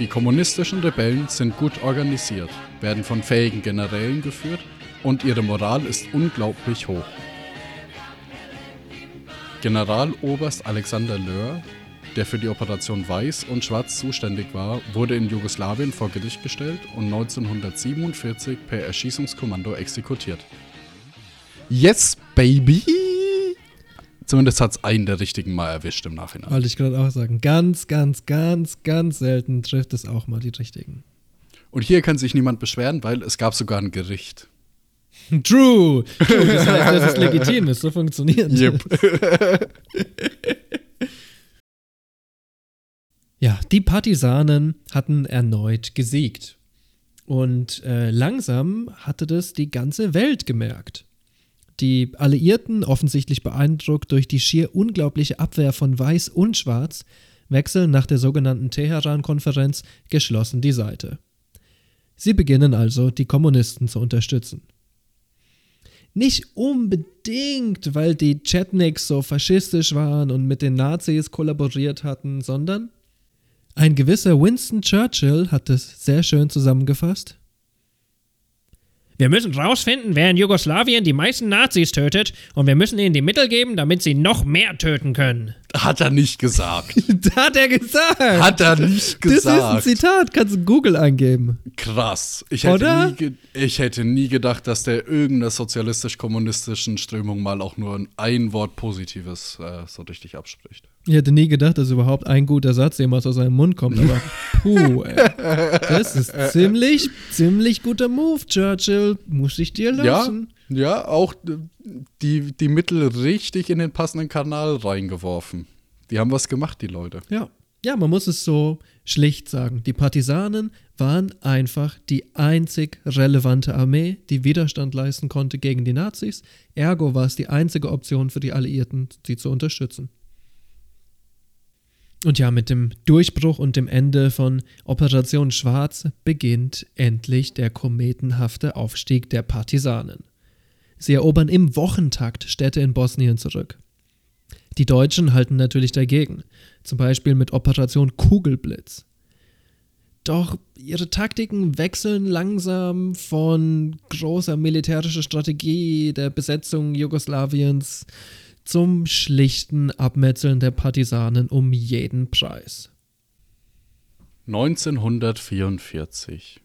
Die kommunistischen Rebellen sind gut organisiert, werden von fähigen Generälen geführt und ihre Moral ist unglaublich hoch. Generaloberst Alexander Löhr, der für die Operation Weiß und Schwarz zuständig war, wurde in Jugoslawien vor Gericht gestellt und 1947 per Erschießungskommando exekutiert. Yes, baby! Zumindest hat es einen der richtigen mal erwischt im Nachhinein. Wollte ich gerade auch sagen. Ganz, ganz, ganz, ganz selten trifft es auch mal die richtigen. Und hier kann sich niemand beschweren, weil es gab sogar ein Gericht. True. True. Das heißt, dass es legitim ist. So funktioniert Yep. Ja, die Partisanen hatten erneut gesiegt. Und äh, langsam hatte das die ganze Welt gemerkt. Die Alliierten, offensichtlich beeindruckt durch die schier unglaubliche Abwehr von Weiß und Schwarz, wechseln nach der sogenannten Teheran-Konferenz geschlossen die Seite. Sie beginnen also, die Kommunisten zu unterstützen. Nicht unbedingt, weil die Chetniks so faschistisch waren und mit den Nazis kollaboriert hatten, sondern ein gewisser Winston Churchill hat es sehr schön zusammengefasst. Wir müssen rausfinden, wer in Jugoslawien die meisten Nazis tötet und wir müssen ihnen die Mittel geben, damit sie noch mehr töten können. Hat er nicht gesagt. hat er gesagt. Hat er nicht gesagt. Das ist ein Zitat, kannst du Google eingeben. Krass. Ich hätte, Oder? nie, ich hätte nie gedacht, dass der irgendeiner sozialistisch-kommunistischen Strömung mal auch nur ein Wort Positives äh, so richtig abspricht. Ich hätte nie gedacht, dass überhaupt ein guter Satz jemals aus seinem Mund kommt, aber puh, ey. Das ist ziemlich, ziemlich guter Move, Churchill. Muss ich dir lassen. ja, auch äh, die, die Mittel richtig in den passenden Kanal reingeworfen. Die haben was gemacht, die Leute. Ja. Ja, man muss es so schlicht sagen. Die Partisanen waren einfach die einzig relevante Armee, die Widerstand leisten konnte gegen die Nazis. Ergo war es die einzige Option für die Alliierten, sie zu unterstützen. Und ja, mit dem Durchbruch und dem Ende von Operation Schwarz beginnt endlich der kometenhafte Aufstieg der Partisanen. Sie erobern im Wochentakt Städte in Bosnien zurück. Die Deutschen halten natürlich dagegen, zum Beispiel mit Operation Kugelblitz. Doch ihre Taktiken wechseln langsam von großer militärischer Strategie der Besetzung Jugoslawiens zum schlichten Abmetzeln der Partisanen um jeden Preis. 1944.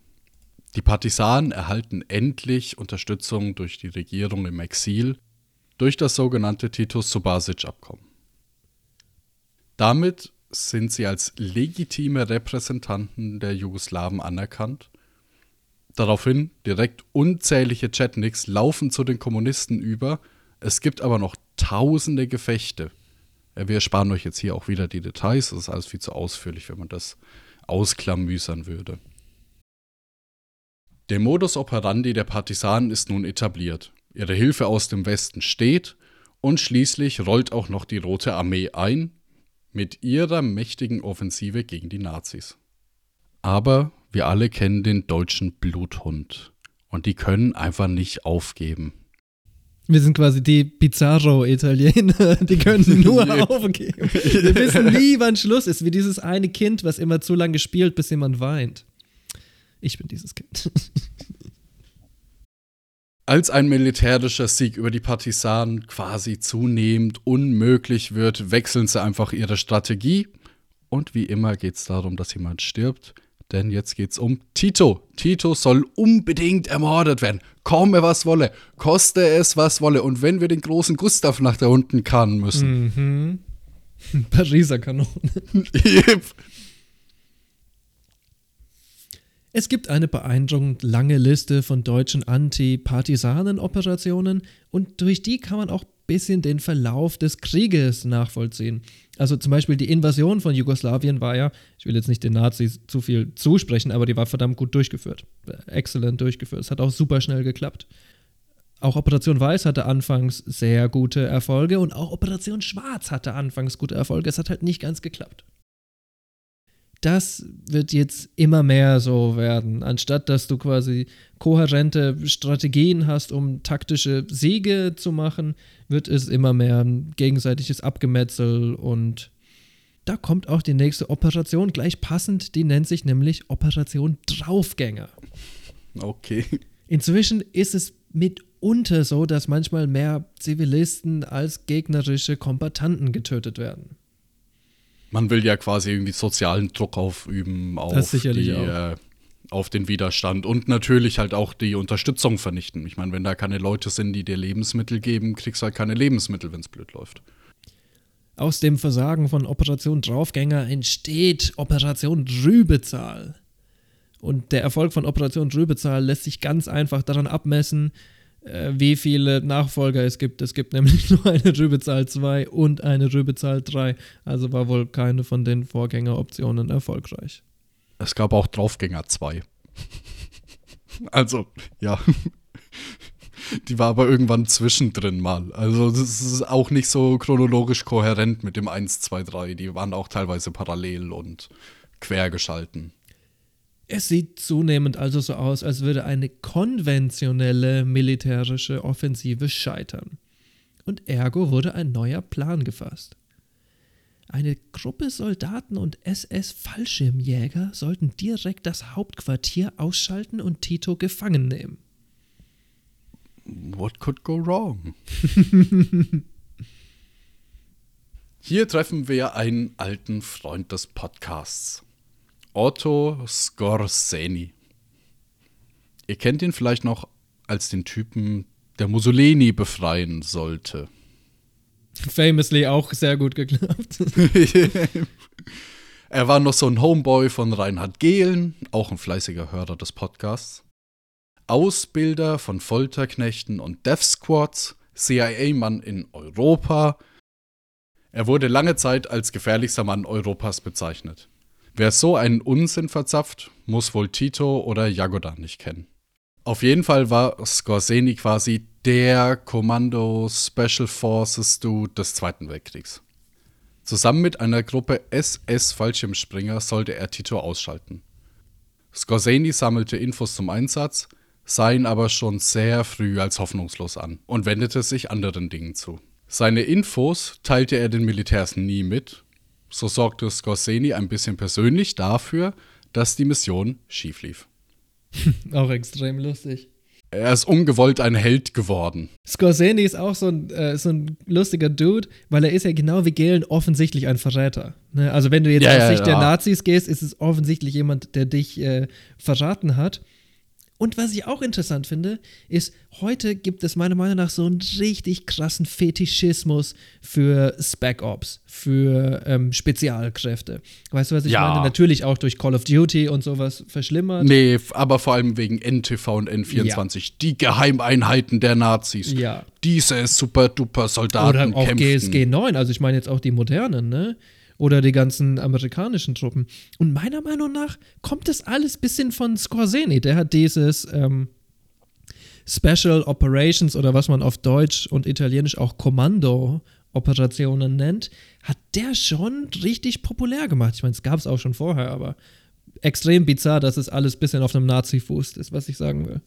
Die Partisanen erhalten endlich Unterstützung durch die Regierung im Exil durch das sogenannte Tito-Subasic-Abkommen. Damit sind sie als legitime Repräsentanten der Jugoslawen anerkannt. Daraufhin direkt unzählige Chetniks laufen zu den Kommunisten über. Es gibt aber noch tausende Gefechte. Wir sparen euch jetzt hier auch wieder die Details. Das ist alles viel zu ausführlich, wenn man das ausklamüsern würde. Der Modus operandi der Partisanen ist nun etabliert. Ihre Hilfe aus dem Westen steht und schließlich rollt auch noch die Rote Armee ein mit ihrer mächtigen Offensive gegen die Nazis. Aber wir alle kennen den deutschen Bluthund und die können einfach nicht aufgeben. Wir sind quasi die Bizarro-Italiener, die können nur aufgeben. Wir wissen nie, wann Schluss ist, wie dieses eine Kind, was immer zu lange spielt, bis jemand weint. Ich bin dieses Kind. Als ein militärischer Sieg über die Partisanen quasi zunehmend unmöglich wird, wechseln sie einfach ihre Strategie. Und wie immer geht es darum, dass jemand stirbt. Denn jetzt geht es um Tito. Tito soll unbedingt ermordet werden. Komme was wolle. Koste es was wolle. Und wenn wir den großen Gustav nach da unten karren müssen. Mhm. Pariser Kanone. Es gibt eine beeindruckend lange Liste von deutschen Anti-Partisanen-Operationen und durch die kann man auch ein bisschen den Verlauf des Krieges nachvollziehen. Also zum Beispiel die Invasion von Jugoslawien war ja, ich will jetzt nicht den Nazis zu viel zusprechen, aber die war verdammt gut durchgeführt. Exzellent durchgeführt. Es hat auch super schnell geklappt. Auch Operation Weiß hatte anfangs sehr gute Erfolge und auch Operation Schwarz hatte anfangs gute Erfolge. Es hat halt nicht ganz geklappt. Das wird jetzt immer mehr so werden. Anstatt dass du quasi kohärente Strategien hast, um taktische Siege zu machen, wird es immer mehr ein gegenseitiges Abgemetzel und da kommt auch die nächste Operation gleich passend, die nennt sich nämlich Operation Draufgänger. Okay. Inzwischen ist es mitunter so, dass manchmal mehr Zivilisten als gegnerische Kombatanten getötet werden. Man will ja quasi irgendwie sozialen Druck aufüben auf, die, äh, auf den Widerstand und natürlich halt auch die Unterstützung vernichten. Ich meine, wenn da keine Leute sind, die dir Lebensmittel geben, kriegst du halt keine Lebensmittel, wenn es blöd läuft. Aus dem Versagen von Operation Draufgänger entsteht Operation Rübezahl. Und der Erfolg von Operation Rübezahl lässt sich ganz einfach daran abmessen, wie viele Nachfolger es gibt. Es gibt nämlich nur eine Rübezahl 2 und eine Rübezahl 3. Also war wohl keine von den Vorgängeroptionen erfolgreich. Es gab auch Draufgänger 2. also, ja. Die war aber irgendwann zwischendrin mal. Also, das ist auch nicht so chronologisch kohärent mit dem 1, 2, 3. Die waren auch teilweise parallel und quergeschalten. Es sieht zunehmend also so aus, als würde eine konventionelle militärische Offensive scheitern. Und ergo wurde ein neuer Plan gefasst. Eine Gruppe Soldaten und SS-Fallschirmjäger sollten direkt das Hauptquartier ausschalten und Tito gefangen nehmen. What could go wrong? Hier treffen wir einen alten Freund des Podcasts. Otto Skorseni. Ihr kennt ihn vielleicht noch als den Typen, der Mussolini befreien sollte. Famously auch sehr gut geklappt. er war noch so ein Homeboy von Reinhard Gehlen, auch ein fleißiger Hörer des Podcasts. Ausbilder von Folterknechten und Death Squads, CIA-Mann in Europa. Er wurde lange Zeit als gefährlichster Mann Europas bezeichnet. Wer so einen Unsinn verzapft, muss wohl Tito oder Jagoda nicht kennen. Auf jeden Fall war Skorseni quasi der Kommando Special Forces Dude des Zweiten Weltkriegs. Zusammen mit einer Gruppe SS-Fallschirmspringer sollte er Tito ausschalten. Skorseni sammelte Infos zum Einsatz, sah ihn aber schon sehr früh als hoffnungslos an und wendete sich anderen Dingen zu. Seine Infos teilte er den Militärs nie mit so sorgte Scorseni ein bisschen persönlich dafür, dass die Mission schief lief. auch extrem lustig. Er ist ungewollt ein Held geworden. Scorseni ist auch so ein, äh, so ein lustiger Dude, weil er ist ja genau wie Galen offensichtlich ein Verräter. Ne? Also wenn du jetzt ja, aus Sicht ja, ja. der Nazis gehst, ist es offensichtlich jemand, der dich äh, verraten hat. Und was ich auch interessant finde, ist, heute gibt es meiner Meinung nach so einen richtig krassen Fetischismus für Spec Ops, für ähm, Spezialkräfte. Weißt du, was ich ja. meine? Natürlich auch durch Call of Duty und sowas verschlimmert. Nee, aber vor allem wegen NTV und N24, ja. die Geheimeinheiten der Nazis. Ja. Diese super-duper-Soldaten Oder auch kämpften. GSG 9, also ich meine jetzt auch die modernen, ne? Oder die ganzen amerikanischen Truppen. Und meiner Meinung nach kommt das alles ein bisschen von Scorseni. Der hat dieses ähm, Special Operations oder was man auf Deutsch und Italienisch auch Kommando-Operationen nennt, hat der schon richtig populär gemacht. Ich meine, es gab es auch schon vorher, aber extrem bizarr, dass es alles ein bisschen auf einem Nazi-Fuß ist, was ich sagen will.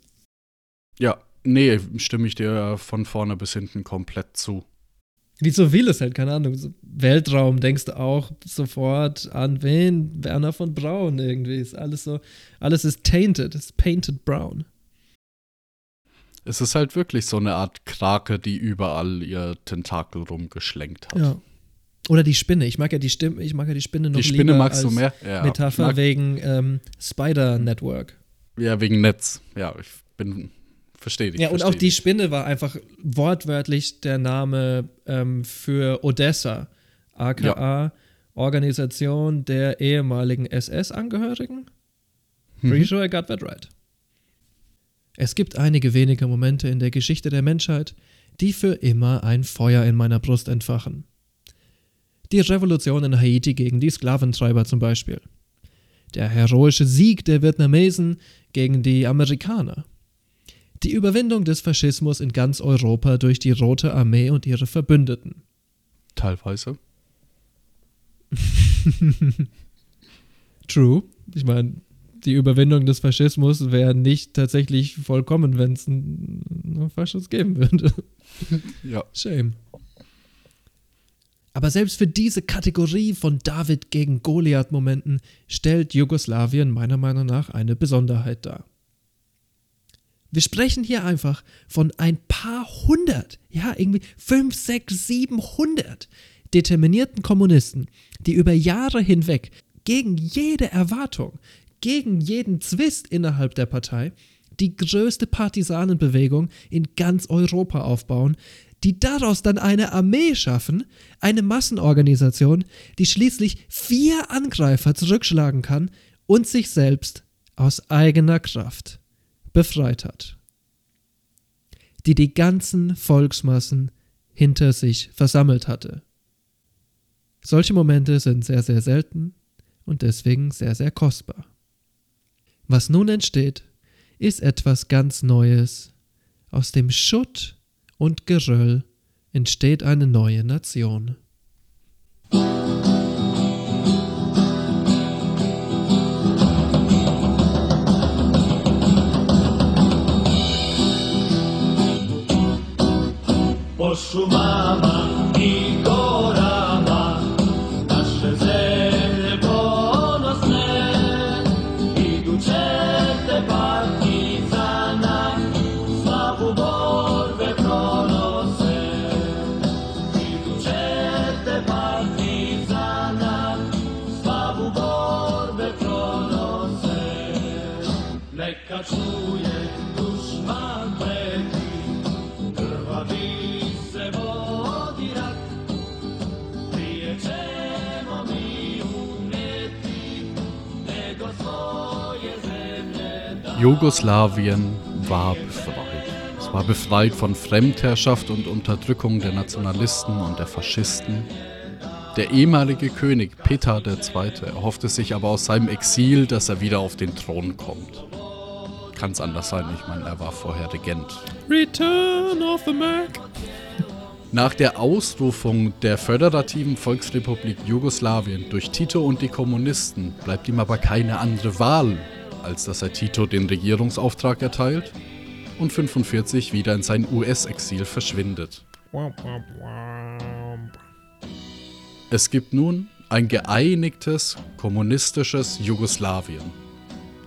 Ja, nee, stimme ich dir von vorne bis hinten komplett zu. Wie so vieles halt, keine Ahnung. So Weltraum denkst du auch sofort an wen? Werner von Braun irgendwie. Ist alles so, alles ist tainted, ist painted brown. Es ist halt wirklich so eine Art Krake, die überall ihr Tentakel rumgeschlenkt hat. Ja. Oder die Spinne. Ich mag ja die Stimme, ich mag ja die Spinne noch Die Spinne lieber magst du mehr? Ja, Metapher wegen ähm, Spider Network. Ja, wegen Netz. Ja, ich bin verstehe dich. Ja, und auch die Spinne war einfach wortwörtlich der Name ähm, für Odessa, aka ja. Organisation der ehemaligen SS-Angehörigen. Mhm. Pretty sure I got that right. Es gibt einige wenige Momente in der Geschichte der Menschheit, die für immer ein Feuer in meiner Brust entfachen. Die Revolution in Haiti gegen die Sklaventreiber zum Beispiel. Der heroische Sieg der Vietnamesen gegen die Amerikaner die Überwindung des Faschismus in ganz Europa durch die Rote Armee und ihre Verbündeten. Teilweise. True. Ich meine, die Überwindung des Faschismus wäre nicht tatsächlich vollkommen, wenn es einen Faschismus geben würde. Ja. Shame. Aber selbst für diese Kategorie von David gegen Goliath-Momenten stellt Jugoslawien meiner Meinung nach eine Besonderheit dar. Wir sprechen hier einfach von ein paar hundert, ja, irgendwie fünf, sechs, siebenhundert determinierten Kommunisten, die über Jahre hinweg gegen jede Erwartung, gegen jeden Zwist innerhalb der Partei die größte Partisanenbewegung in ganz Europa aufbauen, die daraus dann eine Armee schaffen, eine Massenorganisation, die schließlich vier Angreifer zurückschlagen kann und sich selbst aus eigener Kraft befreit hat. Die die ganzen Volksmassen hinter sich versammelt hatte. Solche Momente sind sehr, sehr selten und deswegen sehr, sehr kostbar. Was nun entsteht, ist etwas ganz Neues. Aus dem Schutt und Geröll entsteht eine neue Nation. su mamá y corazón. Jugoslawien war befreit. Es war befreit von Fremdherrschaft und Unterdrückung der Nationalisten und der Faschisten. Der ehemalige König Peter II. erhoffte sich aber aus seinem Exil, dass er wieder auf den Thron kommt. Kann es anders sein, ich meine, er war vorher Regent. Return of the Mac. Nach der Ausrufung der Föderativen Volksrepublik Jugoslawien durch Tito und die Kommunisten bleibt ihm aber keine andere Wahl, als dass er Tito den Regierungsauftrag erteilt und 45 wieder in sein US-Exil verschwindet. Es gibt nun ein geeinigtes kommunistisches Jugoslawien,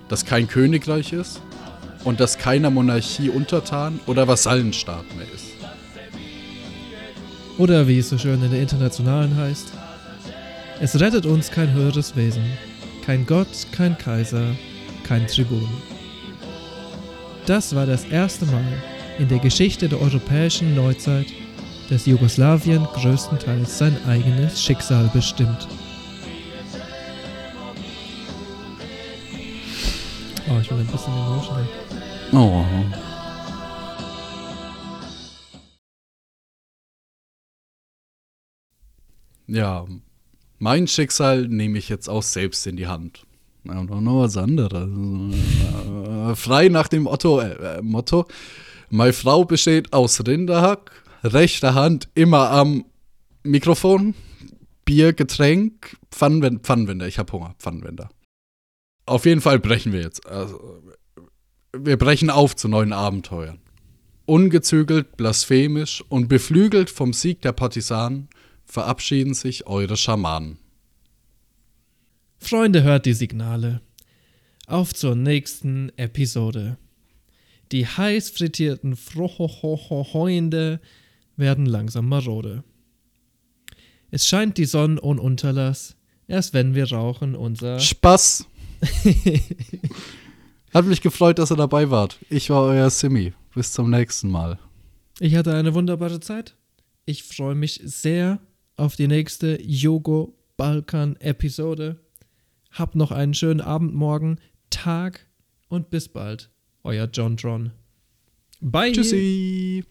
das kein Königreich ist und das keiner Monarchie untertan oder Vasallenstaat mehr ist. Oder wie es so schön in der Internationalen heißt, es rettet uns kein höheres Wesen, kein Gott, kein Kaiser, kein Tribun. Das war das erste Mal in der Geschichte der europäischen Neuzeit, dass Jugoslawien größtenteils sein eigenes Schicksal bestimmt. Oh, ich bin ein bisschen emotional. Oh. Ja, mein Schicksal nehme ich jetzt auch selbst in die Hand. Ja, und noch was anderes. Äh, Frei nach dem Otto, äh, Motto: Meine Frau besteht aus Rinderhack, rechter Hand immer am Mikrofon, Bier, Getränk, Pfannenwender. Pfannenwender. Ich habe Hunger, Pfannenwender. Auf jeden Fall brechen wir jetzt. Also, wir brechen auf zu neuen Abenteuern. Ungezügelt, blasphemisch und beflügelt vom Sieg der Partisanen verabschieden sich eure Schamanen. Freunde, hört die Signale. Auf zur nächsten Episode. Die heiß frittierten Frohohohohoinde werden langsam marode. Es scheint die Sonne ohne Unterlass, erst wenn wir rauchen unser Spaß! Hat mich gefreut, dass ihr dabei wart. Ich war euer Simi. Bis zum nächsten Mal. Ich hatte eine wunderbare Zeit. Ich freue mich sehr auf die nächste Yogo Balkan Episode. Habt noch einen schönen Abend, morgen, Tag und bis bald. Euer John Tron. Bye. Tschüssi.